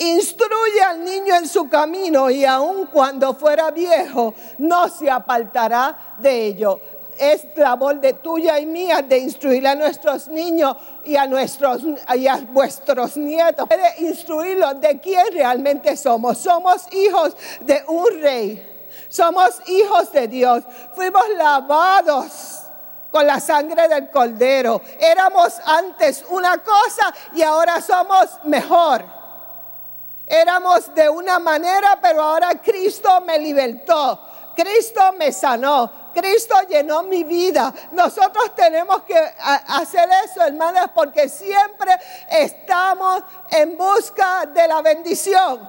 Instruye al niño en su camino y aun cuando fuera viejo no se apartará de ello. Es labor de tuya y mía de instruir a nuestros niños y a nuestros y a vuestros nietos. De instruirlos de quién realmente somos. Somos hijos de un rey. Somos hijos de Dios. Fuimos lavados con la sangre del cordero. Éramos antes una cosa y ahora somos mejor. Éramos de una manera, pero ahora Cristo me libertó. Cristo me sanó. Cristo llenó mi vida. Nosotros tenemos que hacer eso, hermanas, porque siempre estamos en busca de la bendición.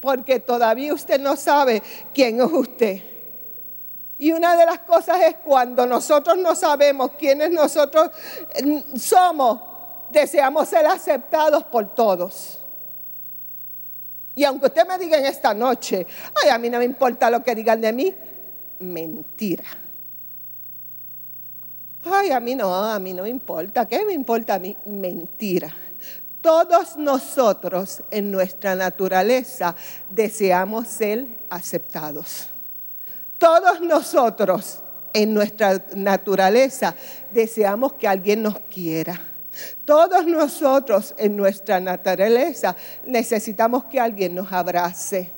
Porque todavía usted no sabe quién es usted. Y una de las cosas es cuando nosotros no sabemos quiénes nosotros mm, somos, deseamos ser aceptados por todos. Y aunque usted me diga en esta noche, ay, a mí no me importa lo que digan de mí, mentira. Ay, a mí no, a mí no me importa. ¿Qué me importa a mí? Mentira. Todos nosotros en nuestra naturaleza deseamos ser aceptados. Todos nosotros en nuestra naturaleza deseamos que alguien nos quiera todos nosotros en nuestra naturaleza necesitamos que alguien nos abrace.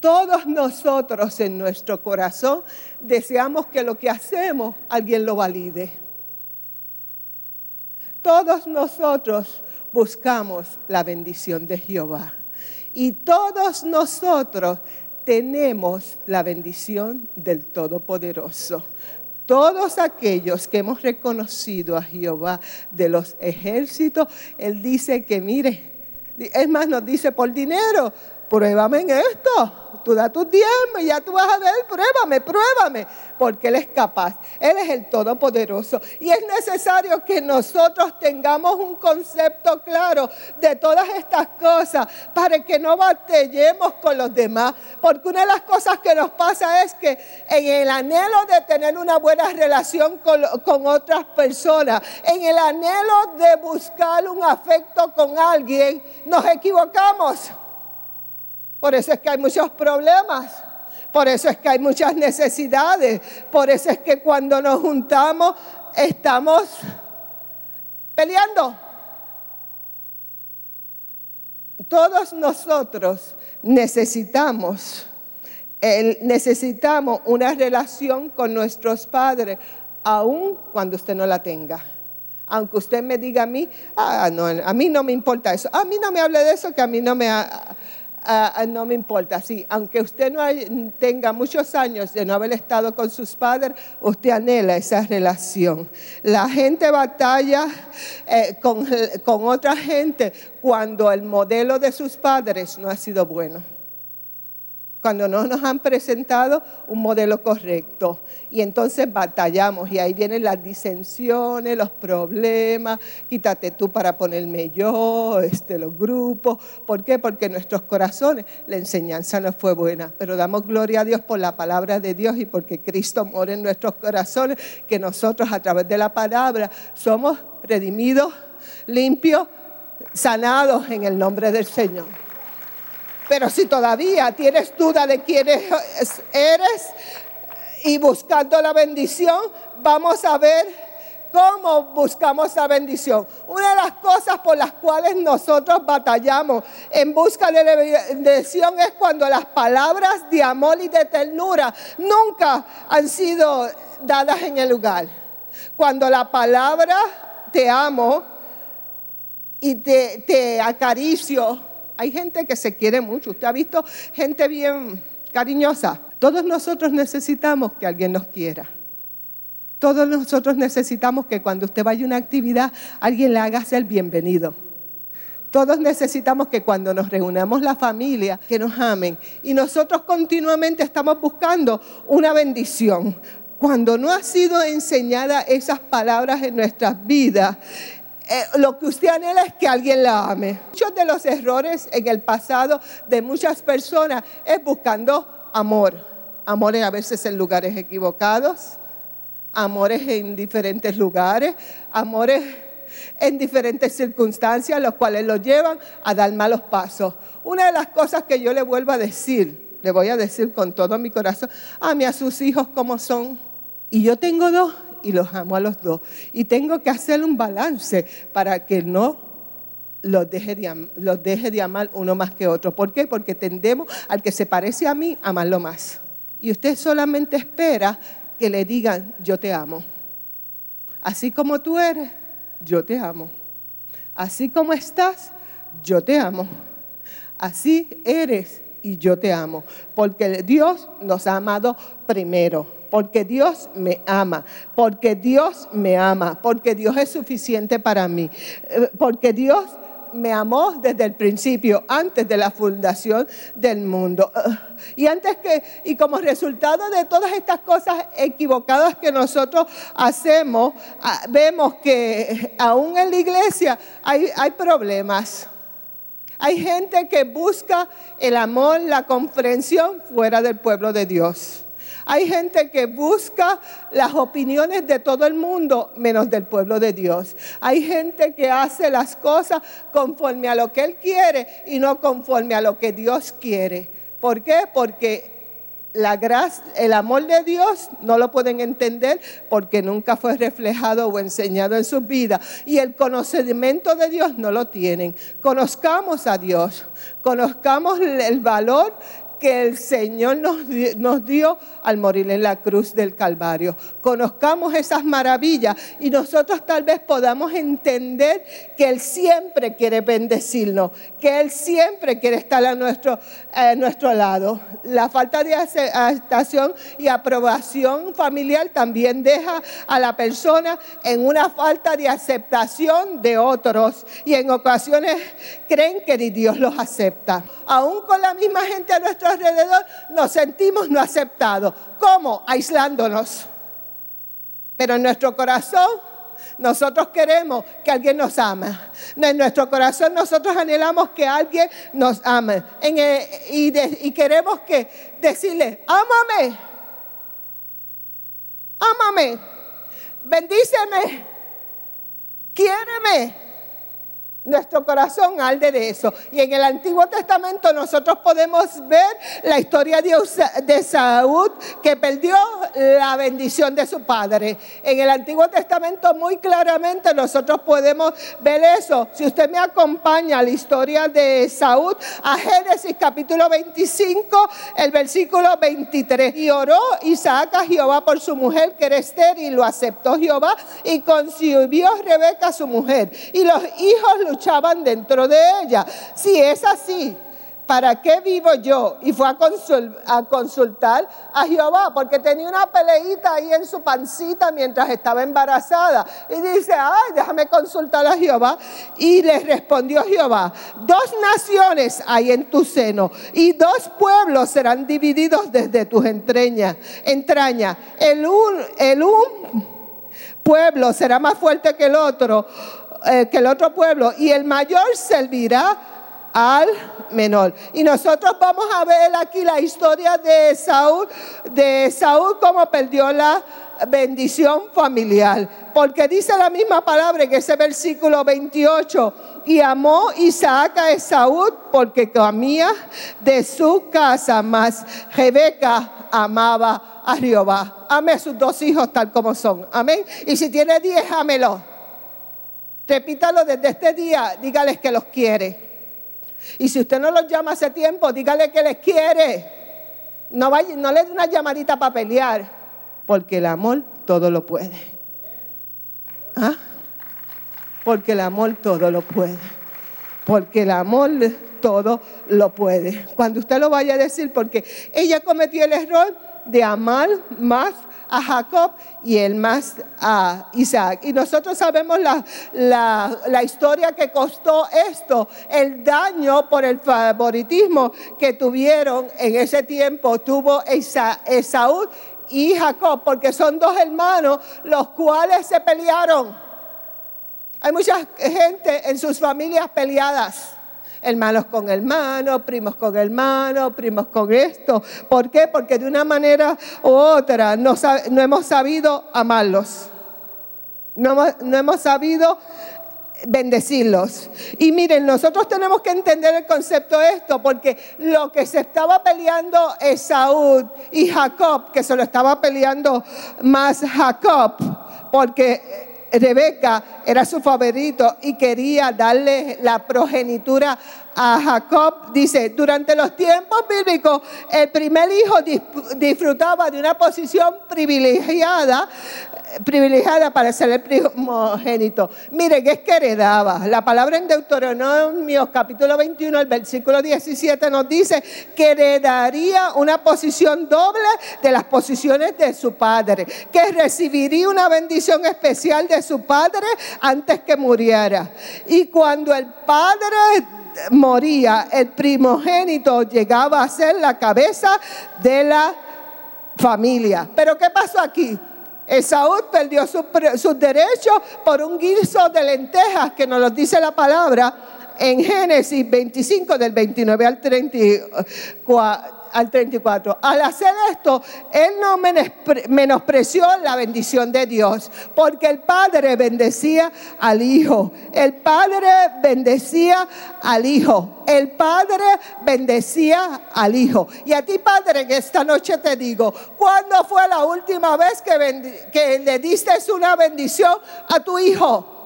Todos nosotros en nuestro corazón deseamos que lo que hacemos alguien lo valide. Todos nosotros buscamos la bendición de Jehová. Y todos nosotros tenemos la bendición del Todopoderoso todos aquellos que hemos reconocido a Jehová de los ejércitos, Él dice que mire, es más, nos dice por dinero, pruébame en esto tú da tu tiempo y ya tú vas a ver, pruébame, pruébame, porque Él es capaz, Él es el Todopoderoso. Y es necesario que nosotros tengamos un concepto claro de todas estas cosas para que no batallemos con los demás, porque una de las cosas que nos pasa es que en el anhelo de tener una buena relación con otras personas, en el anhelo de buscar un afecto con alguien, nos equivocamos. Por eso es que hay muchos problemas. Por eso es que hay muchas necesidades. Por eso es que cuando nos juntamos estamos peleando. Todos nosotros necesitamos, necesitamos una relación con nuestros padres, aun cuando usted no la tenga. Aunque usted me diga a mí, ah, a mí no me importa eso, a mí no me hable de eso, que a mí no me... Ah, ah, no me importa. Sí, aunque usted no tenga muchos años de no haber estado con sus padres, usted anhela esa relación. La gente batalla eh, con otra gente cuando el modelo de sus padres no ha sido bueno cuando no nos han presentado un modelo correcto. Y entonces batallamos y ahí vienen las disensiones, los problemas, quítate tú para ponerme yo, este, los grupos. ¿Por qué? Porque nuestros corazones, la enseñanza no fue buena. Pero damos gloria a Dios por la palabra de Dios y porque Cristo mora en nuestros corazones, que nosotros a través de la palabra somos redimidos, limpios, sanados en el nombre del Señor. Pero si todavía tienes duda de quién eres y buscando la bendición, vamos a ver cómo buscamos la bendición. Una de las cosas por las cuales nosotros batallamos en busca de la bendición es cuando las palabras de amor y de ternura nunca han sido dadas en el lugar. Cuando la palabra te amo y te, te acaricio hay gente que se quiere mucho. Usted ha visto gente bien cariñosa. Todos nosotros necesitamos que alguien nos quiera. Todos nosotros necesitamos que cuando usted vaya a una actividad, alguien le haga ser bienvenido. Todos necesitamos que cuando nos reunamos la familia, que nos amen. Y nosotros continuamente estamos buscando una bendición. Cuando no ha sido enseñada esas palabras en nuestras vidas, eh, lo que usted anhela es que alguien la ame. Muchos de los errores en el pasado de muchas personas es buscando amor. Amores a veces en lugares equivocados, amores en diferentes lugares, amores en diferentes circunstancias, los cuales los llevan a dar malos pasos. Una de las cosas que yo le vuelvo a decir, le voy a decir con todo mi corazón, ame a sus hijos como son. Y yo tengo dos y los amo a los dos. Y tengo que hacer un balance para que no los deje, de, los deje de amar uno más que otro. ¿Por qué? Porque tendemos al que se parece a mí, amarlo más. Y usted solamente espera que le digan, yo te amo. Así como tú eres, yo te amo. Así como estás, yo te amo. Así eres y yo te amo. Porque Dios nos ha amado primero porque Dios me ama, porque Dios me ama, porque Dios es suficiente para mí, eh, porque Dios me amó desde el principio, antes de la fundación del mundo. Y antes que, y como resultado de todas estas cosas equivocadas que nosotros hacemos, ah, vemos que aún en la iglesia hay, hay problemas. Hay gente que busca el amor, la comprensión fuera del pueblo de Dios. Hay gente que busca las opiniones de todo el mundo menos del pueblo de Dios. Hay gente que hace las cosas conforme a lo que Él quiere y no conforme a lo que Dios quiere. ¿Por qué? Porque la gracia, el amor de Dios no lo pueden entender porque nunca fue reflejado o enseñado en sus vidas. Y el conocimiento de Dios no lo tienen. Conozcamos a Dios, conozcamos el valor que el Señor nos, nos, dio al morir en la cruz del Calvario. Conozcamos esas maravillas y nosotros tal vez podamos entender que Él siempre quiere bendecirnos, que Él siempre quiere estar a nuestro, a nuestro lado. La falta de aceptación y aprobación familiar también deja a la persona en una falta de aceptación de otros y en ocasiones creen que ni Dios los acepta. Aún con la misma gente a nuestro alrededor nos sentimos no aceptados. ¿Cómo? Aislándonos. Pero en nuestro corazón nosotros queremos que alguien nos ama. En nuestro corazón nosotros anhelamos que alguien nos ame. y, y, queremos que decirle, ámame, ámame, bendíceme, quiéreme. Nuestro corazón alde de eso. Y en el Antiguo Testamento nosotros podemos ver la historia de Saúl que perdió la bendición de su padre. En el Antiguo Testamento muy claramente nosotros podemos ver eso. Si usted me acompaña a la historia de Saúl, a Génesis capítulo 25, el versículo 23. Y oró Isaac a Jehová por su mujer que era y lo aceptó Jehová y concibió Rebeca su mujer. Y los hijos luchaban dentro de ella. Si es así, ¿para qué vivo yo? Y fue a, consultar a Jehová, porque tenía una peleita ahí en su pancita mientras estaba embarazada. Y dice, ay, déjame consultar a Jehová. Y le respondió Jehová, dos naciones hay en tu seno y dos pueblos serán divididos desde tus entrañas. entraña. El un, el un pueblo será más fuerte que el otro eh, que el otro pueblo y el mayor servirá al menor. Y nosotros vamos a ver aquí la historia de Saúl, de Saúl como perdió la bendición familiar. Porque dice la misma palabra en ese versículo 28. Y amó Isaac a Esaú porque comía de su casa, más Rebeca amaba a Jehová. Ame a sus dos hijos tal como son. Amén. Y si tiene diez, ámelo. Repítalo desde este día, dígales que los quiere. Y si usted no los llama hace tiempo, dígale que les quiere. No, vaya, no le dé una llamadita para pelear, porque el amor todo lo puede. ¿Ah? Porque el amor todo lo puede. Porque el amor todo lo puede. Cuando usted lo vaya a decir, porque ella cometió el error de amar más a Jacob y el más a Isaac. Y nosotros sabemos la, la, historia que costó esto, el daño por el favoritismo que tuvieron en ese tiempo, tuvo Esaú y Jacob, porque son dos hermanos los cuales se pelearon. Hay mucha gente en sus familias peleadas hermanos con hermanos, primos con hermanos, primos con esto. ¿Por qué? Porque de una manera u otra no, hemos sabido amarlos. No, no hemos sabido bendecirlos. Y miren, nosotros tenemos que entender el concepto de esto, porque lo que se estaba peleando Esaú y Jacob, que se lo estaba peleando más Jacob, porque Rebeca era su favorito y quería darle la progenitura a Jacob. Dice, durante los tiempos bíblicos, el primer hijo disfrutaba de una posición privilegiada privilegiada para ser el primogénito. Miren, es que heredaba. La palabra en Deuteronomio capítulo 21, el versículo 17 nos dice que heredaría una posición doble de las posiciones de su padre, que recibiría una bendición especial de su padre antes que muriera. Y cuando el padre moría, el primogénito llegaba a ser la cabeza de la familia. Pero ¿qué pasó aquí? Esaú perdió sus derechos por un guiso de lentejas que nos lo dice la palabra en Génesis 25 del 29 al 34 al 34. Al hacer esto, él no menospreció la bendición de Dios, porque el Padre bendecía al Hijo. El Padre bendecía al Hijo. El Padre bendecía al Hijo. Y a ti, Padre, que esta noche te digo, ¿cuándo fue la última vez que, le diste una bendición a tu Hijo?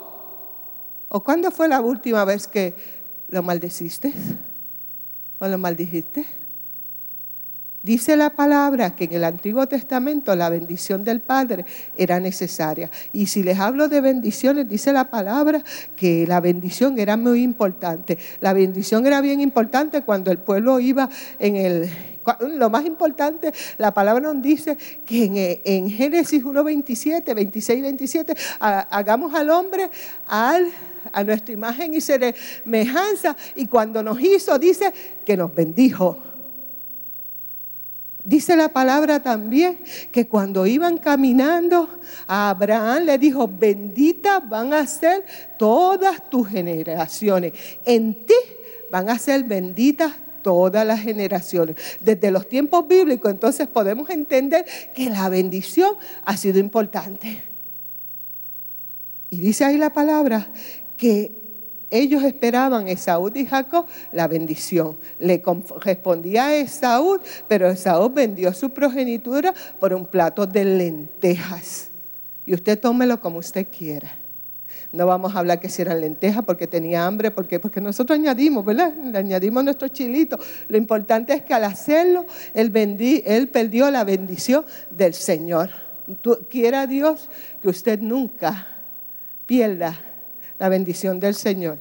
¿O cuándo fue la última vez que lo maldeciste? ¿O lo maldijiste? Dice la palabra que en el Antiguo Testamento la bendición del Padre era necesaria. Y si les hablo de bendiciones, dice la palabra que la bendición era muy importante. La bendición era bien importante cuando el pueblo iba en el... Lo más importante, la palabra nos dice que en, Génesis 1, 27, 26 27, hagamos al hombre al a nuestra imagen y semejanza. Y cuando nos hizo, dice que nos bendijo. Dice la palabra también que cuando iban caminando, a Abraham le dijo, benditas van a ser todas tus generaciones. En ti van a ser benditas todas las generaciones. Desde los tiempos bíblicos, entonces podemos entender que la bendición ha sido importante. Y dice ahí la palabra que ellos esperaban, Esaú y Jacob, la bendición. Le correspondía a Esaú, pero Esaú vendió su progenitura por un plato de lentejas. Y usted tómelo como usted quiera. No vamos a hablar que si eran lentejas porque tenía hambre, porque, porque nosotros añadimos, ¿verdad? Le añadimos nuestro chilito. Lo importante es que al hacerlo, él, él perdió la bendición del Señor. quiera Dios que usted nunca pierda la bendición del Señor.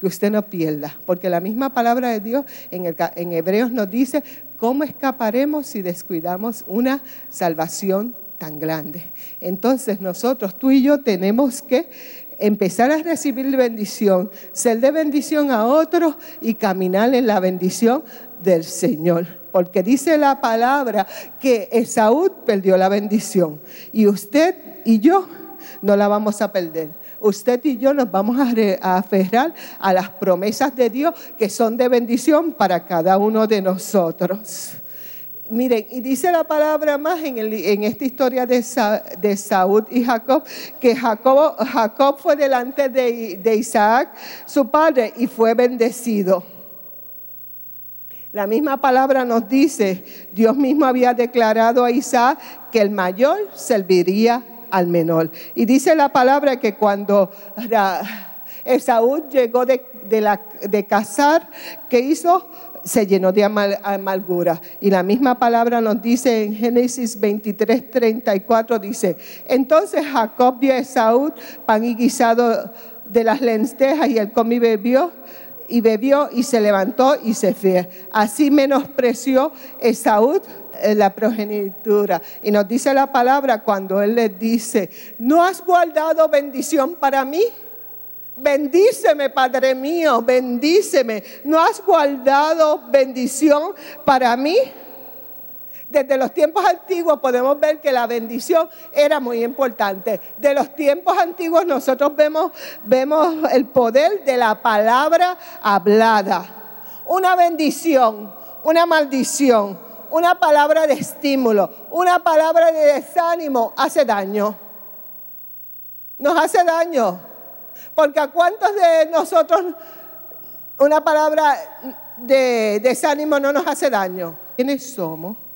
Que usted no pierda, porque la misma palabra de Dios en, Hebreos nos dice, ¿cómo escaparemos si descuidamos una salvación tan grande? Entonces nosotros, tú y yo, tenemos que empezar a recibir bendición, ser de bendición a otros y caminar en la bendición del Señor. Porque dice la palabra que Esaú perdió la bendición y usted y yo no la vamos a perder usted y yo nos vamos a, aferrar a las promesas de Dios que son de bendición para cada uno de nosotros. Miren, y dice la palabra más en, esta historia de, Saúl y Jacob, que Jacob, fue delante de, de Isaac, su padre, y fue bendecido. La misma palabra nos dice, Dios mismo había declarado a Isaac que el mayor serviría al menor. Y dice la palabra que cuando Esaú llegó de, la, de cazar, ¿qué hizo? se llenó de amargura. Y la misma palabra nos dice en Génesis 23, 34, dice, entonces Jacob dio a Esaú pan y guisado de las lentejas y él comió y bebió y bebió y se levantó y se fue. Así menospreció Esaú eh, la progenitura. Y nos dice la palabra cuando él le dice, ¿no has guardado bendición para mí? Bendíceme, Padre mío, bendíceme. ¿No has guardado bendición para mí? Desde los tiempos antiguos podemos ver que la bendición era muy importante. De los tiempos antiguos nosotros vemos, el poder de la palabra hablada. Una bendición, una maldición, una palabra de estímulo, una palabra de desánimo hace daño. Nos hace daño. Porque a cuántos de nosotros una palabra de desánimo no nos hace daño. ¿Quiénes somos?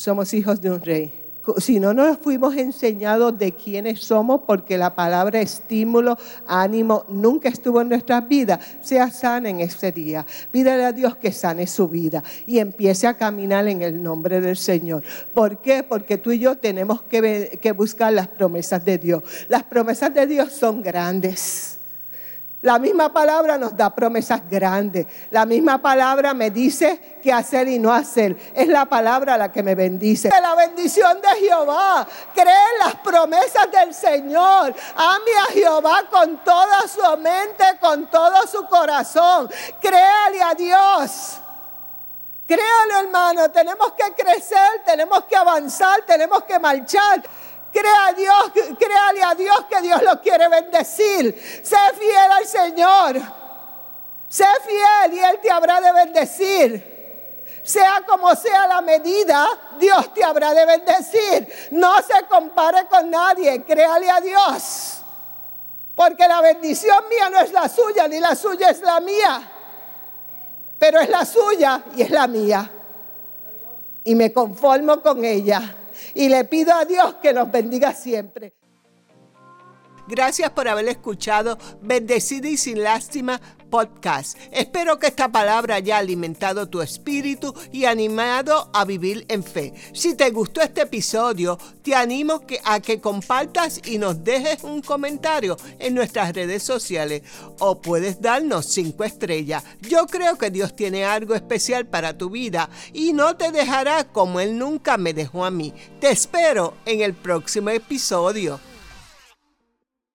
Somos hijos de un rey. Si no nos fuimos enseñados de quiénes somos, porque la palabra estímulo, ánimo, nunca estuvo en nuestras vidas, sea sana en este día. Pídale a Dios que sane su vida y empiece a caminar en el nombre del Señor. ¿Por qué? Porque tú y yo tenemos que, que buscar las promesas de Dios. Las promesas de Dios son grandes. La misma palabra nos da promesas grandes. La misma palabra me dice qué hacer y no hacer. Es la palabra la que me bendice. La bendición de Jehová. Cree en las promesas del Señor. Ame a Jehová con toda su mente, con todo su corazón. Créale a Dios. Créale, hermano. Tenemos que crecer, tenemos que avanzar, tenemos que marchar. Crea a Dios, créale a Dios que Dios lo quiere bendecir. Sé fiel al Señor. Sé fiel y Él te habrá de bendecir. Sea como sea la medida, Dios te habrá de bendecir. No se compare con nadie, créale a Dios. Porque la bendición mía no es la suya, ni la suya es la mía. Pero es la suya y es la mía. Y me conformo con ella y le pido a Dios que nos bendiga siempre. Gracias por haber escuchado Bendecida y sin lástima podcast. Espero que esta palabra haya alimentado tu espíritu y animado a vivir en fe. Si te gustó este episodio, te animo a que compartas y nos dejes un comentario en nuestras redes sociales o puedes darnos cinco estrellas. Yo creo que Dios tiene algo especial para tu vida y no te dejará como Él nunca me dejó a mí. Te espero en el próximo episodio.